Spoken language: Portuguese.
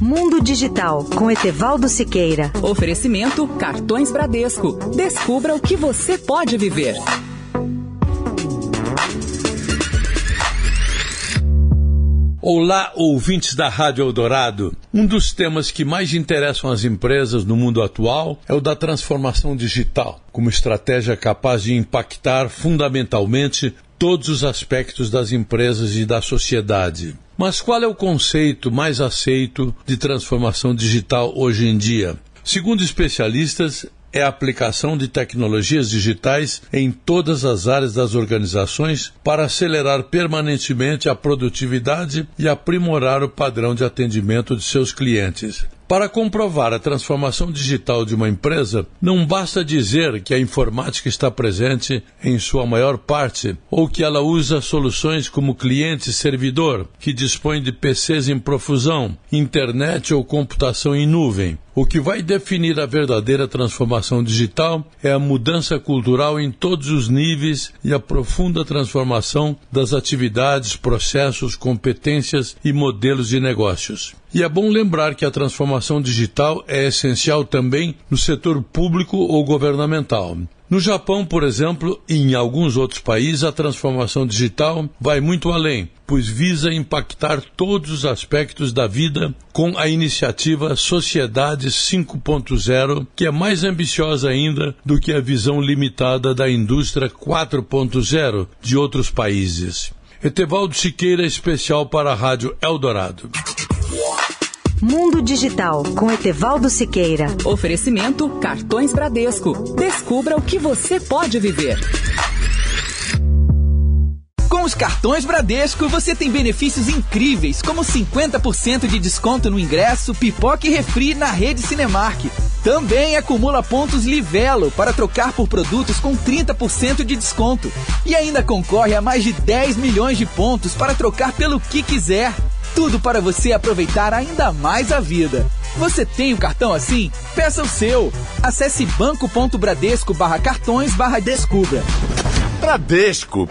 Mundo Digital com Etevaldo Siqueira. Oferecimento Cartões Bradesco. Descubra o que você pode viver. Olá, ouvintes da Rádio Eldorado. Um dos temas que mais interessam as empresas no mundo atual é o da transformação digital, como estratégia capaz de impactar fundamentalmente todos os aspectos das empresas e da sociedade. Mas qual é o conceito mais aceito de transformação digital hoje em dia? Segundo especialistas, é a aplicação de tecnologias digitais em todas as áreas das organizações para acelerar permanentemente a produtividade e aprimorar o padrão de atendimento de seus clientes. Para comprovar a transformação digital de uma empresa, não basta dizer que a informática está presente em sua maior parte ou que ela usa soluções como cliente-servidor, que dispõe de PCs em profusão, internet ou computação em nuvem. O que vai definir a verdadeira transformação digital é a mudança cultural em todos os níveis e a profunda transformação das atividades, processos, competências e modelos de negócios. E é bom lembrar que a transformação digital é essencial também no setor público ou governamental. No Japão, por exemplo, e em alguns outros países, a transformação digital vai muito além, pois visa impactar todos os aspectos da vida com a iniciativa Sociedade 5.0, que é mais ambiciosa ainda do que a visão limitada da indústria 4.0 de outros países. Etevaldo Siqueira, especial para a Rádio Eldorado. Mundo Digital com Etevaldo Siqueira. Oferecimento Cartões Bradesco. Descubra o que você pode viver. Com os cartões Bradesco, você tem benefícios incríveis, como 50% de desconto no ingresso, pipoca e refri na rede Cinemark. Também acumula pontos Livelo para trocar por produtos com 30% de desconto. E ainda concorre a mais de 10 milhões de pontos para trocar pelo que quiser. Tudo para você aproveitar ainda mais a vida. Você tem um cartão assim? Peça o seu. Acesse banco.bradesco barra cartões barra descubra. Bradesco